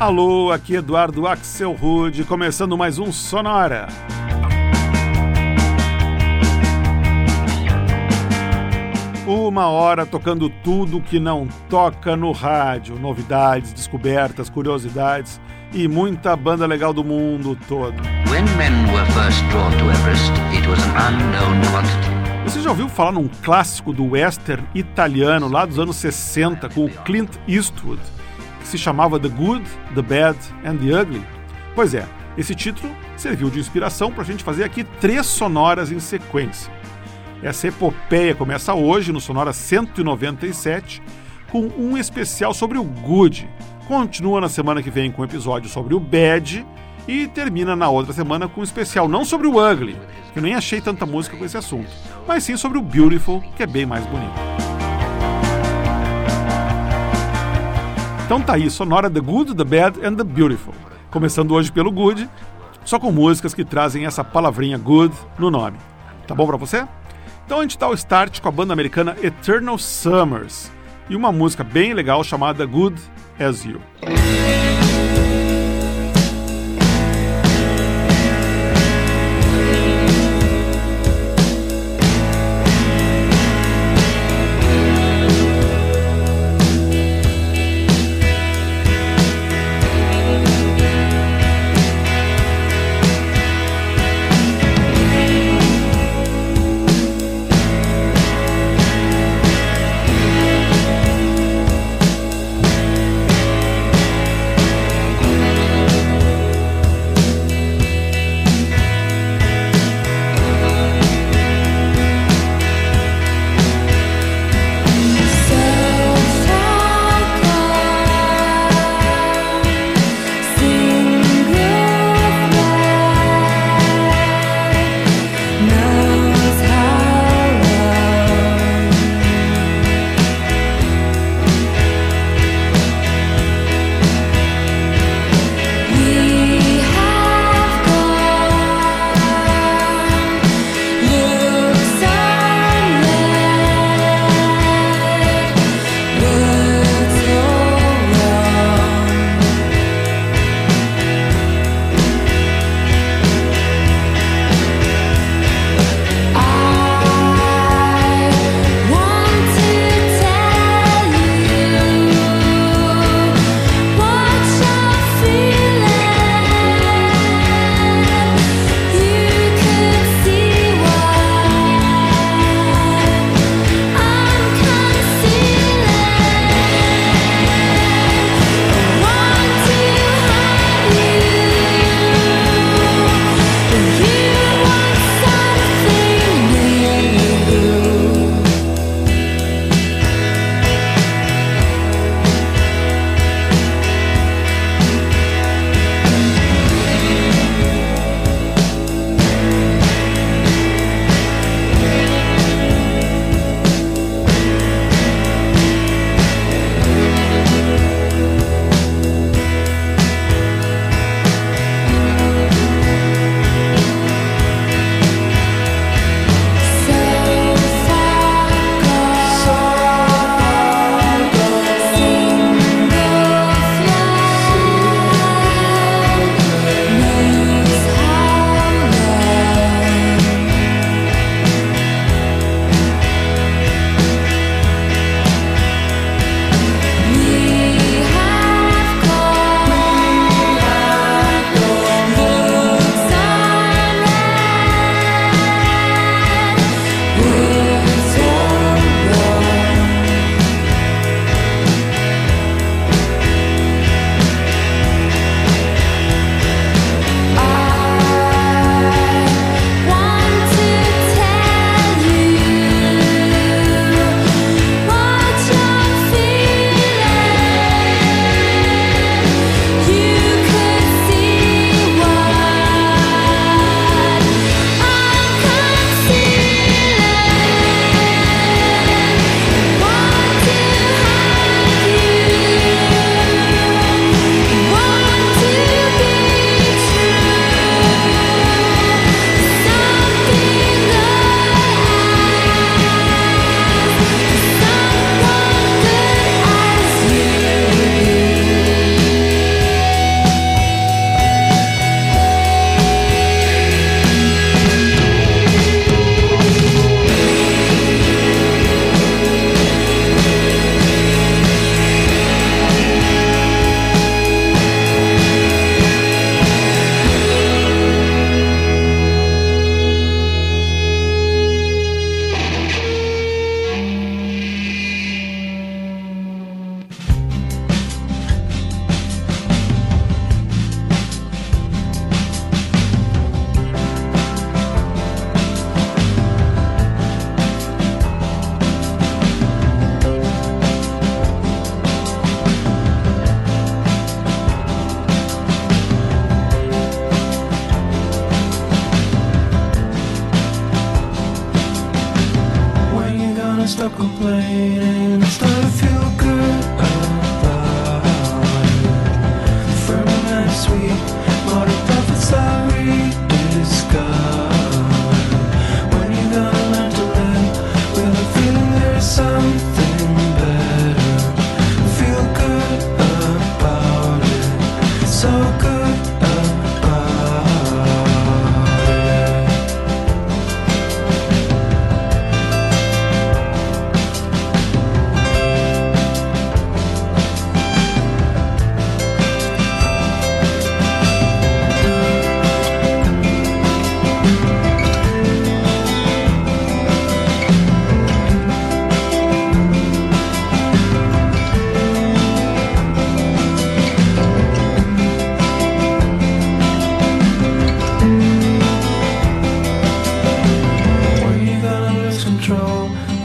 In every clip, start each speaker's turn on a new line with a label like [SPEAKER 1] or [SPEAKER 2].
[SPEAKER 1] Alô, aqui Eduardo Axel Rude, começando mais um Sonora. Uma hora tocando tudo que não toca no rádio, novidades, descobertas, curiosidades e muita banda legal do mundo todo. Você já ouviu falar num clássico do western italiano lá dos anos 60 com o Clint Eastwood, que se chamava The Good, The Bad and The Ugly? Pois é, esse título serviu de inspiração para a gente fazer aqui três sonoras em sequência. Essa epopeia começa hoje no Sonora 197 com um especial sobre o Good. Continua na semana que vem com um episódio sobre o Bad e termina na outra semana com um especial não sobre o Ugly, que eu nem achei tanta música com esse assunto, mas sim sobre o Beautiful, que é bem mais bonito. Então tá aí, sonora The Good, The Bad and The Beautiful. Começando hoje pelo Good, só com músicas que trazem essa palavrinha good no nome. Tá bom para você? Então a gente dá o start com a banda americana Eternal Summers e uma música bem legal chamada Good As You.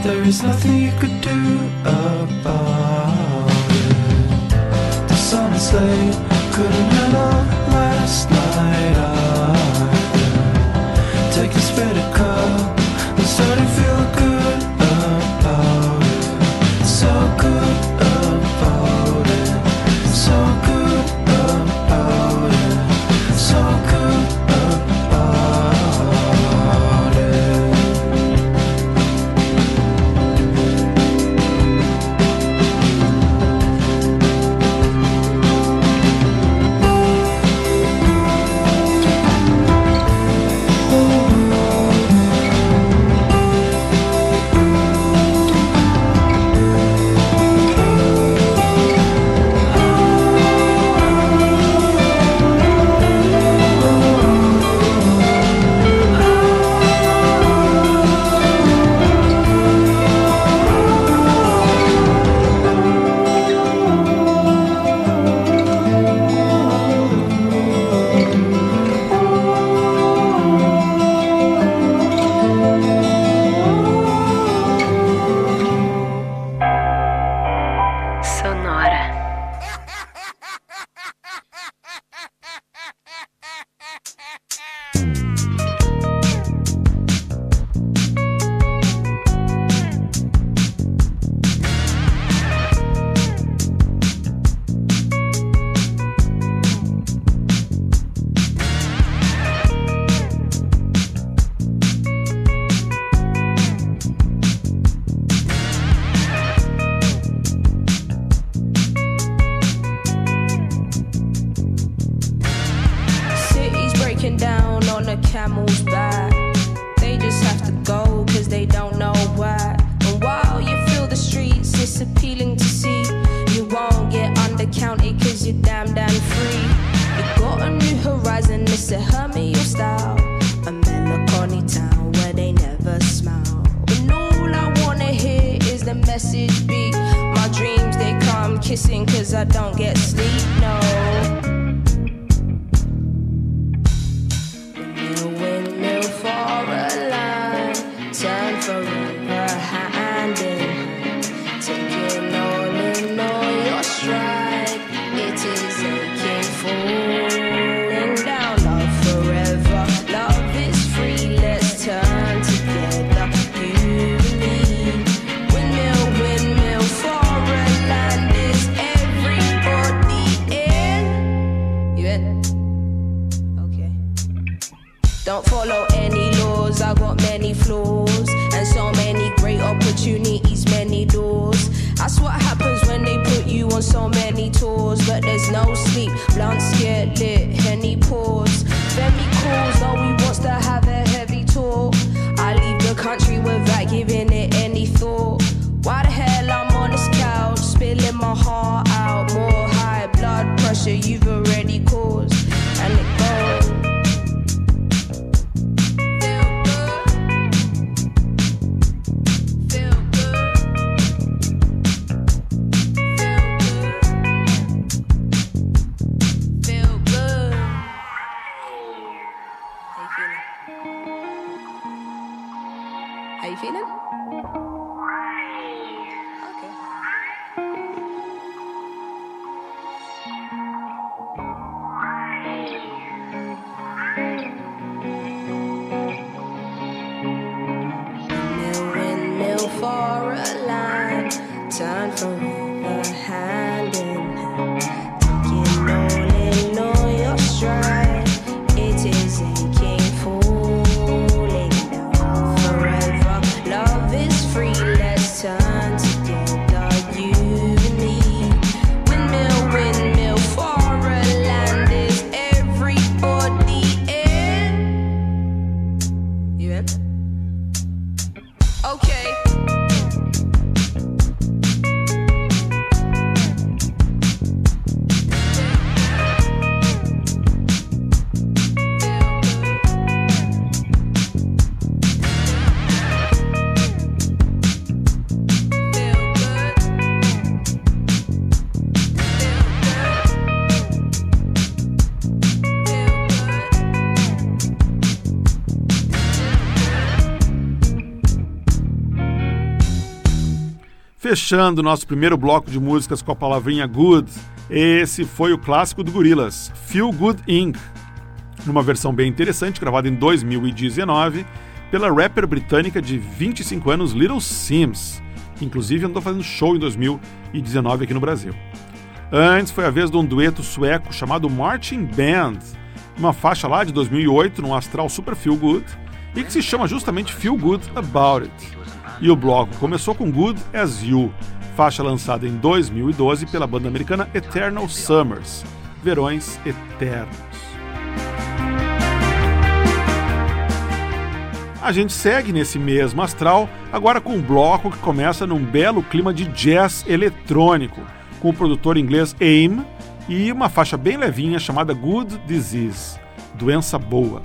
[SPEAKER 2] there is nothing you could do about it. The sun is late, couldn't get up last night. I Take
[SPEAKER 3] a spit of cup and started to feel good.
[SPEAKER 1] Fechando nosso primeiro bloco de músicas com a palavrinha good, esse foi o clássico do Gorillaz, Feel Good Inc., numa versão bem interessante, gravada em 2019 pela rapper britânica de 25 anos Little Sims, que inclusive andou fazendo show em 2019 aqui no Brasil. Antes foi a vez de um dueto sueco chamado Marching Band, uma faixa lá de 2008 num astral super feel good e que se chama justamente Feel Good About It. E o bloco começou com Good As You, faixa lançada em 2012 pela banda americana Eternal Summers, Verões Eternos. A gente segue nesse mesmo astral, agora com um bloco que começa num belo clima de jazz eletrônico, com o produtor inglês AIM e uma faixa bem levinha chamada Good Disease, Doença Boa.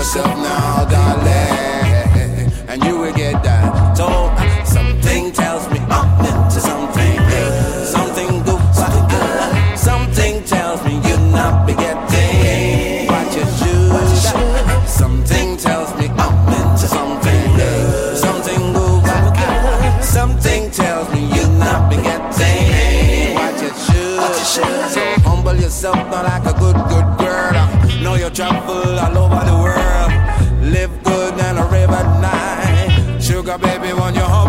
[SPEAKER 4] Yourself now, Sugar baby, when you hold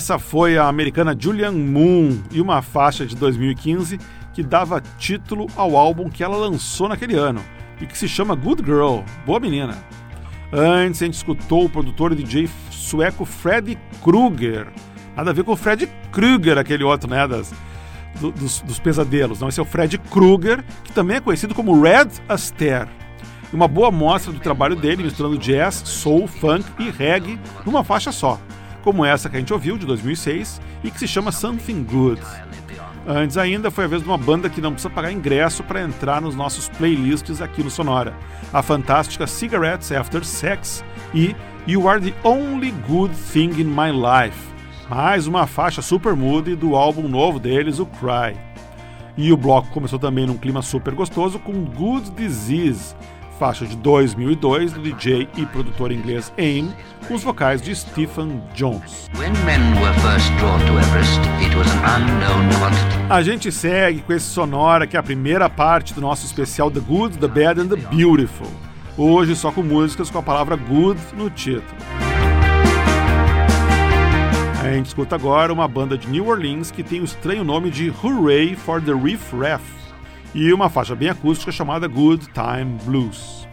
[SPEAKER 1] Essa foi a americana Julian Moon e uma faixa de 2015 que dava título ao álbum que ela lançou naquele ano e que se chama Good Girl, Boa Menina. Antes a gente escutou o produtor e DJ sueco Freddy Krueger. Nada a ver com o Freddy Krueger, aquele outro, né, das, do- dos, dos pesadelos. Não, esse é o Freddy Krueger, que também é conhecido como Red Astaire. Uma boa amostra do trabalho dele, misturando jazz, soul, funk e reggae numa faixa só, como essa que a gente ouviu de 2006 e que se chama Something Good. Antes ainda foi a vez de uma banda que não precisa pagar ingresso para entrar nos nossos playlists aqui no Sonora, a fantástica Cigarettes After Sex e You Are the Only Good Thing in My Life, mais uma faixa super moody do álbum novo deles, o Cry. E o bloco começou também num clima super gostoso com Good Disease, faixa de 2002 do DJ e produtor inglês AIM, com os vocais de Stephen Jones.
[SPEAKER 5] Everest.
[SPEAKER 1] A gente segue com esse sonora que é a primeira parte do nosso especial The Good, The Bad and The Beautiful. Hoje só com músicas com a palavra good no título. A gente escuta agora uma banda de New Orleans que tem o estranho nome de Hooray for the Riff Raff e uma faixa bem acústica chamada Good Time Blues.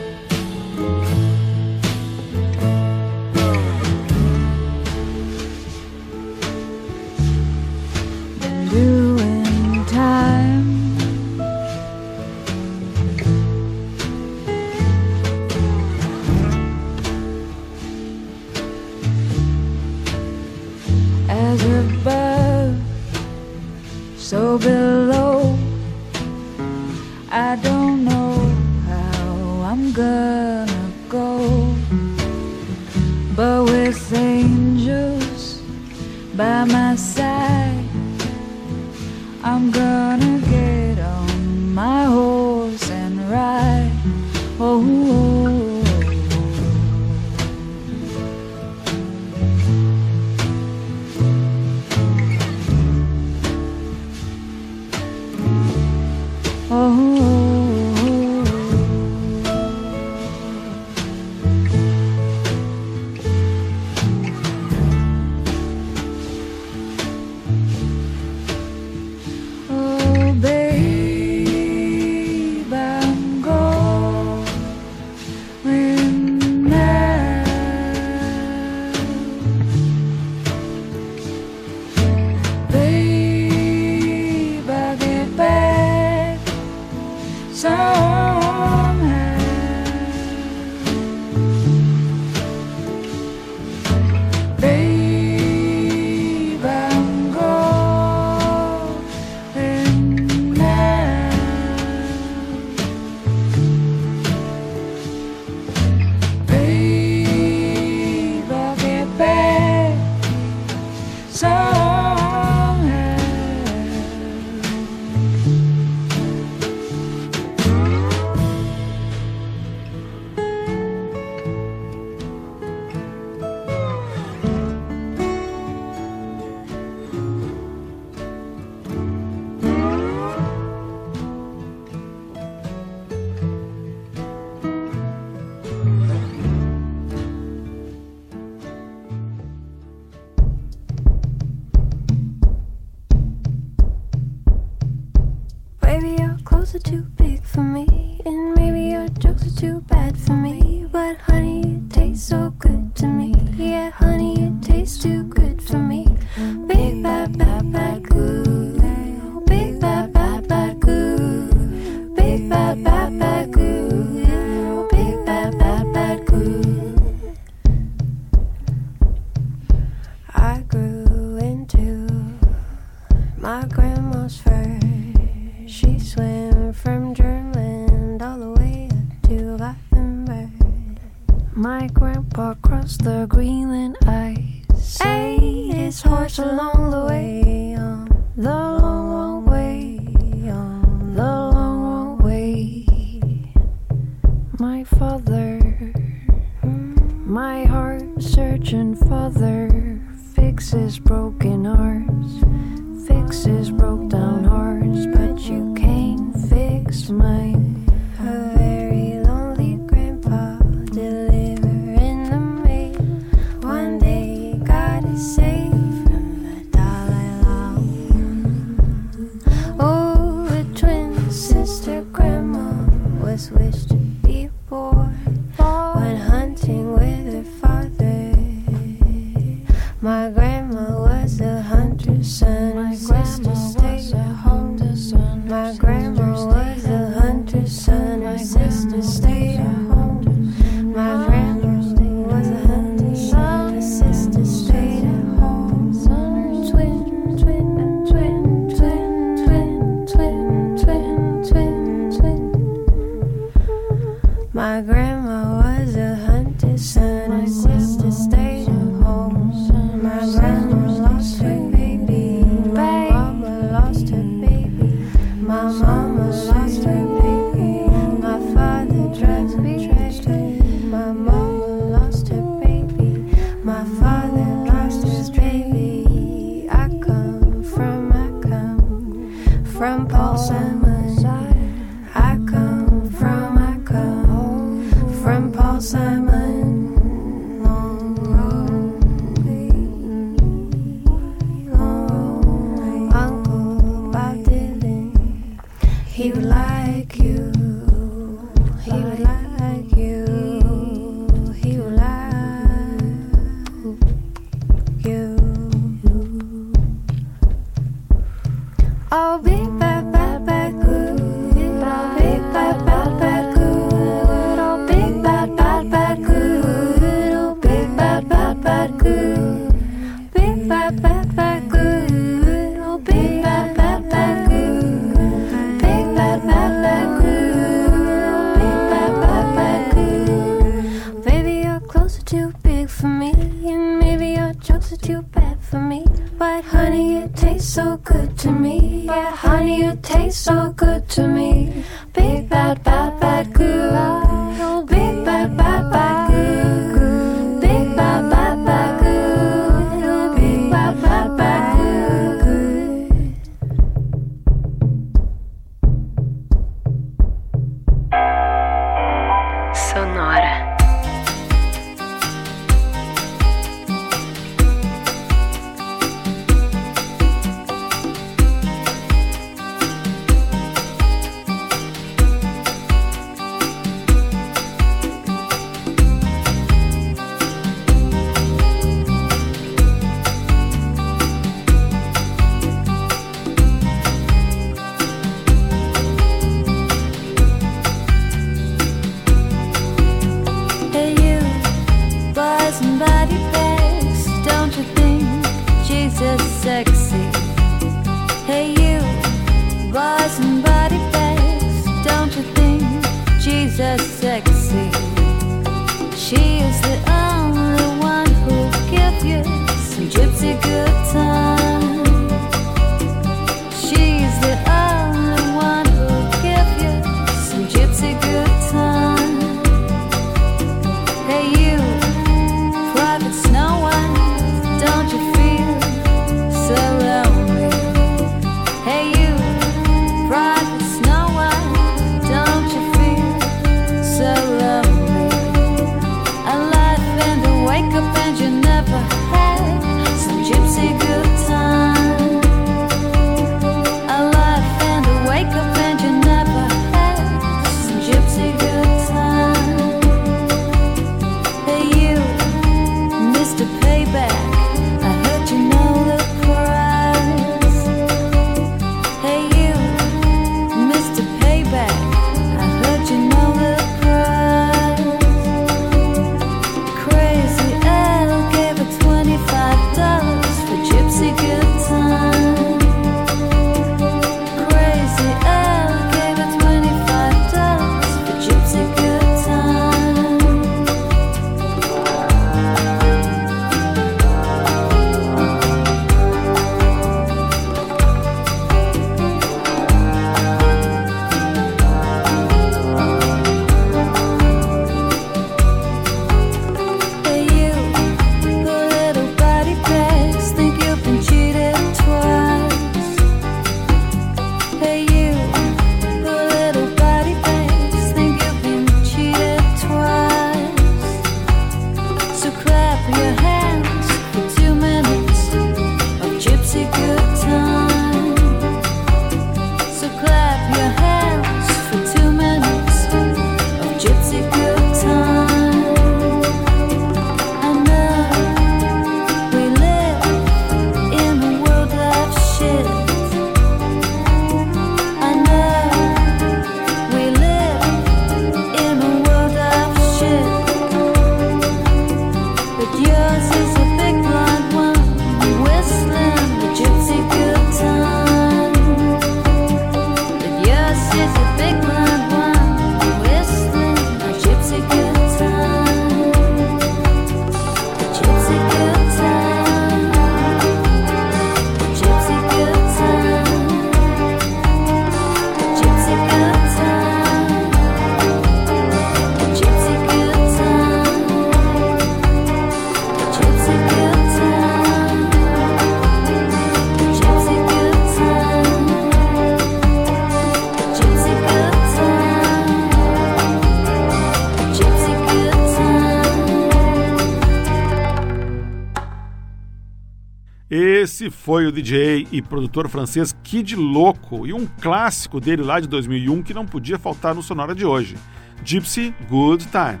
[SPEAKER 1] Esse foi o DJ e produtor francês Kid Loco e um clássico dele lá de 2001 que não podia faltar no Sonora de hoje, Gypsy Good Time.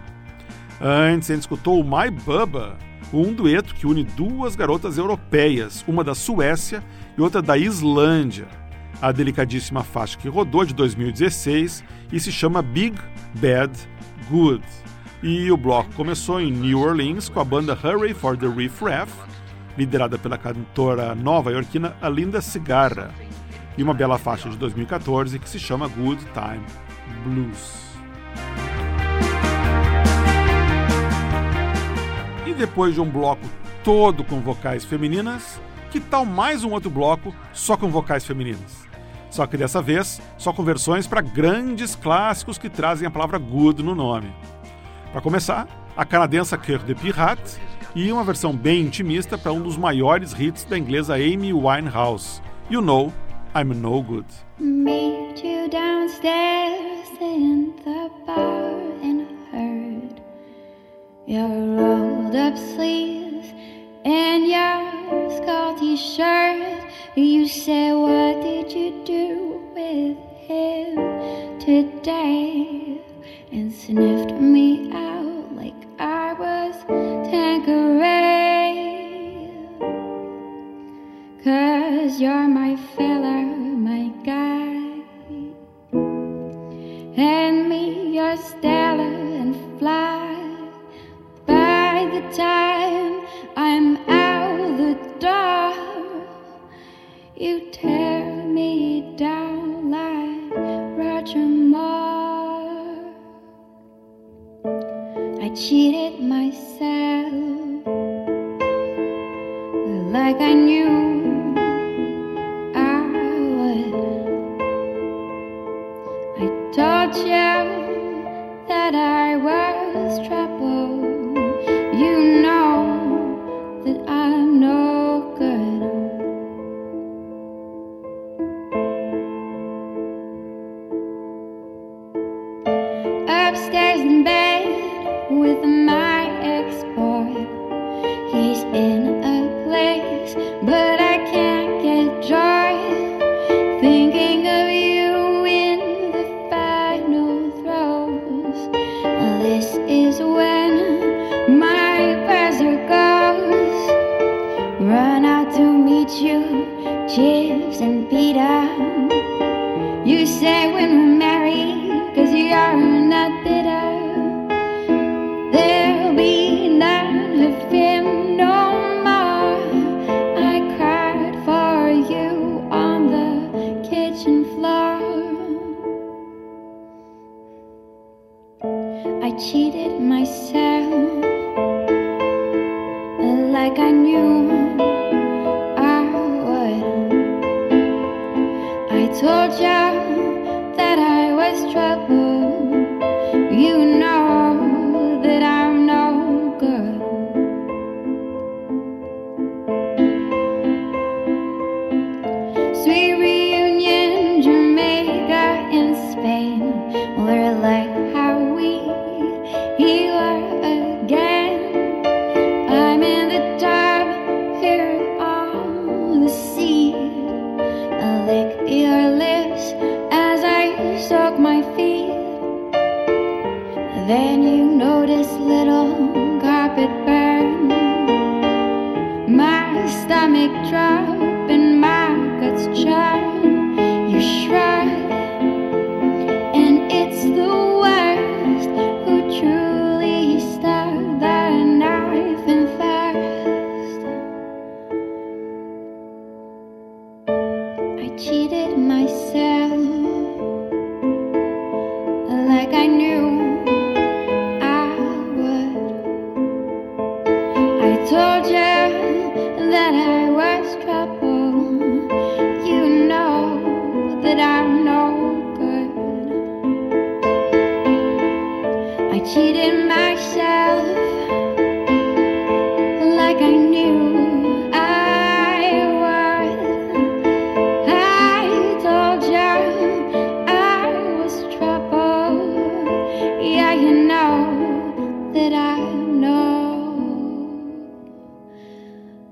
[SPEAKER 1] Antes, gente escutou My Bubba, um dueto que une duas garotas europeias, uma da Suécia e outra da Islândia. A delicadíssima faixa que rodou de 2016 e se chama Big Bad Good. E o bloco começou em New Orleans com a banda Hurry for the Riff Raff, liderada pela cantora nova-iorquina Alinda Cigarra, e uma bela faixa de 2014 que se chama Good Time Blues. E depois de um bloco todo com vocais femininas, que tal mais um outro bloco só com vocais femininas? Só que dessa vez, só com versões para grandes clássicos que trazem a palavra good no nome. Para começar, a canadense Cœur de Pirate e uma versão bem intimista para um dos maiores hits da inglesa Amy Winehouse, You Know I'm No Good.
[SPEAKER 6] Meet you downstairs in the bar and heard your rolled up sleeves and your shirt You say, what did you do with him today? And sniffed me out like I was Tanqueray. Cause you're my fella, my guy. Hand me your stellar and fly by the time.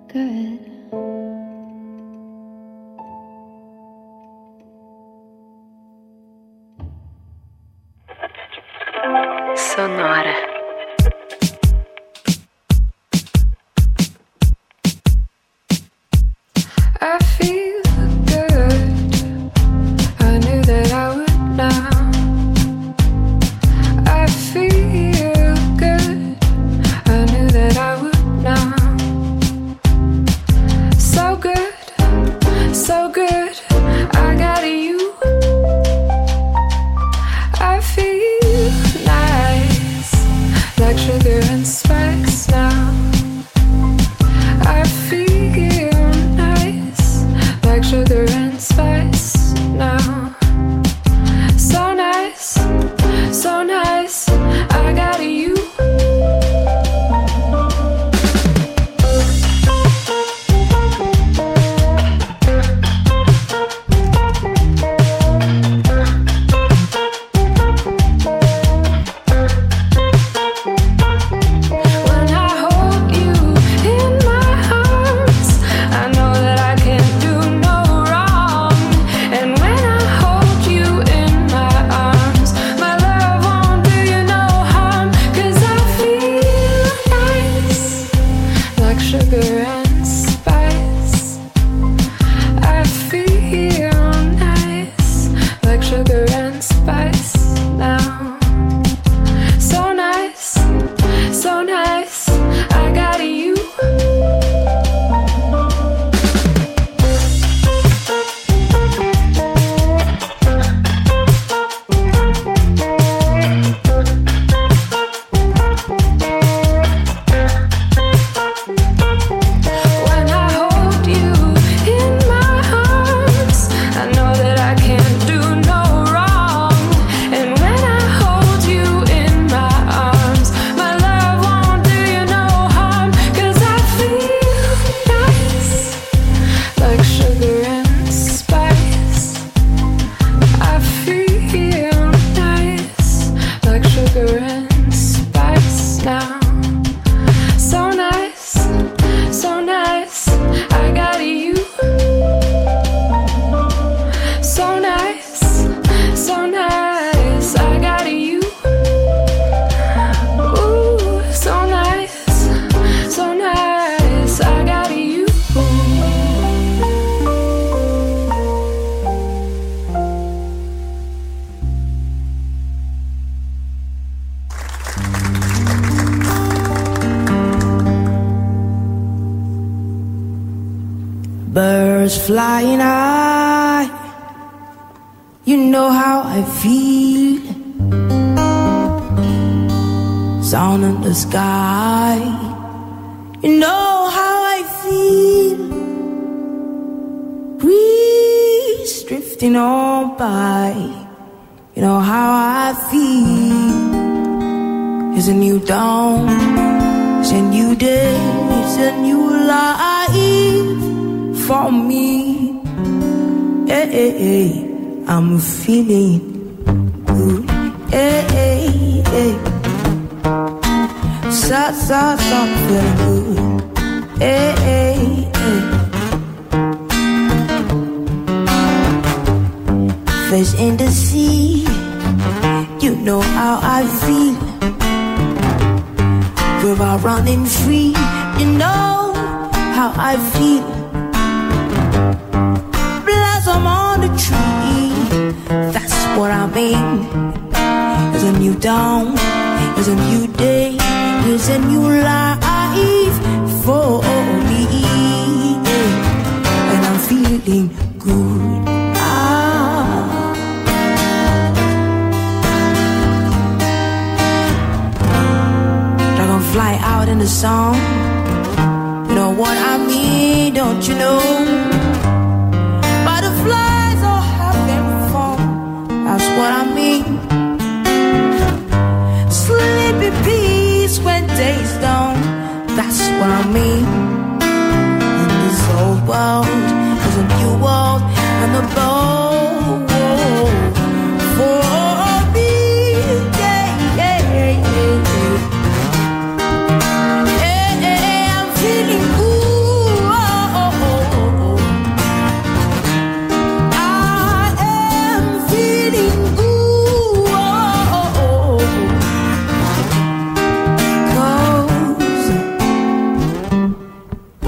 [SPEAKER 6] good.
[SPEAKER 7] Life for me. Hey, hey, hey. I'm feeling good. Hey, hey, hey. So, so, so, I'm feeling good. Hey, hey, hey. Fish in the sea. You know how I feel. We're all running free. You know how I feel. Blossom on the tree. That's what I mean. There's a new dawn. There's a new day. There's a new life for me. And I'm feeling good. Ah. Dragonfly out in the song. What I mean, don't you know? Butterflies are having fun. That's what I mean. Sleepy peace when day's done. That's what I mean.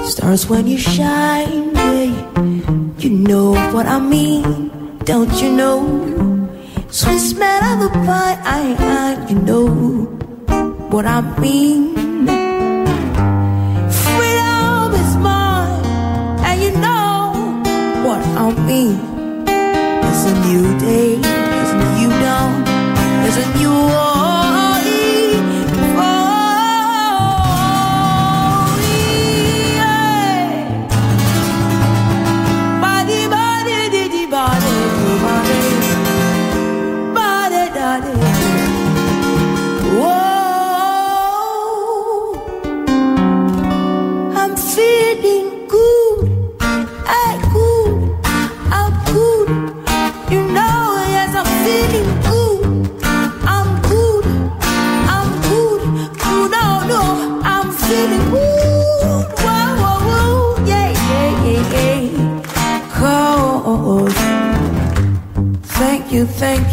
[SPEAKER 7] Stars when you shine, yeah. You know what I mean, don't you know? Sweet smell of the pine, I, I, you know what I mean. Freedom is mine, and you know what I mean. It's a new day, it's a new dawn, it's a new morning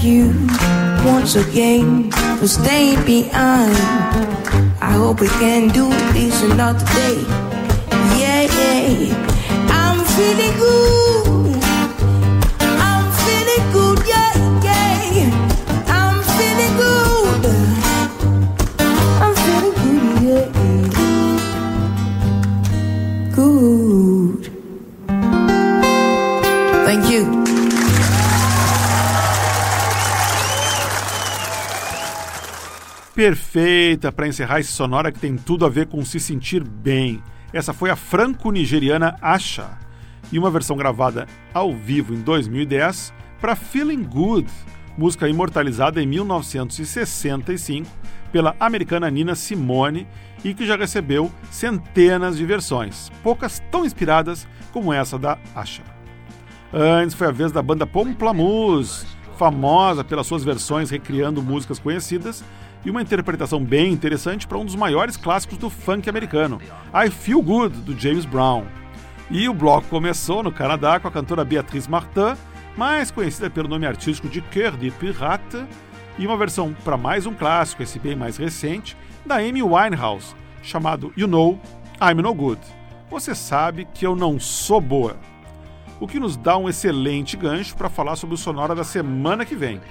[SPEAKER 7] you, once again for staying behind. I hope we can do this another day. Yeah, yeah.
[SPEAKER 1] Perfeita para encerrar esse sonora que tem tudo a ver com se sentir bem. Essa foi a franco-nigeriana Asha e uma versão gravada ao vivo em 2010 para Feeling Good, música imortalizada em 1965 pela americana Nina Simone e que já recebeu centenas de versões, poucas tão inspiradas como essa da Asha. Antes foi a vez da banda Pomplamoose, famosa pelas suas versões recriando músicas conhecidas e uma interpretação bem interessante para um dos maiores clássicos do funk americano, I Feel Good, do James Brown. E o bloco começou no Canadá com a cantora Beatrice Martin, mais conhecida pelo nome artístico de Cœur de Pirate, e uma versão para mais um clássico, esse bem mais recente, da Amy Winehouse, chamado You Know, I'm No Good. Você sabe que eu não sou boa. O que nos dá um excelente gancho para falar sobre o Sonora da semana que vem.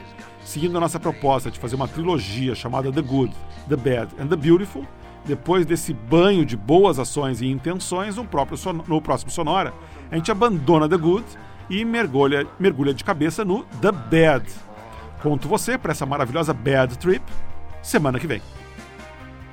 [SPEAKER 1] Seguindo a nossa proposta de fazer uma trilogia chamada The Good, The Bad and The Beautiful, depois desse banho de boas ações e intenções, no, próprio no próximo Sonora, a gente abandona The Good e mergulha, mergulha de cabeça no The Bad. Conto você para essa maravilhosa Bad Trip semana que vem.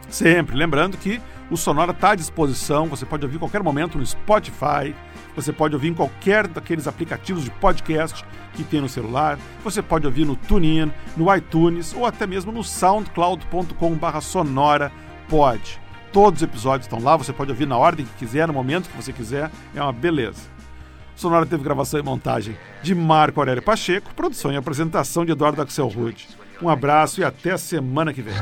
[SPEAKER 1] Sempre lembrando que o Sonora está à disposição, você pode ouvir em qualquer momento no Spotify, você pode ouvir em qualquer daqueles aplicativos de podcast que tem no celular, você pode ouvir no TuneIn, no iTunes ou até mesmo no soundcloud.com.br sonora pode. Todos os episódios estão lá, você pode ouvir na ordem que quiser, no momento que você quiser, é uma beleza. Sonora teve gravação e montagem de Marco Aurélio Pacheco, produção e apresentação de Eduardo Axel Rude. Um abraço e até semana que vem.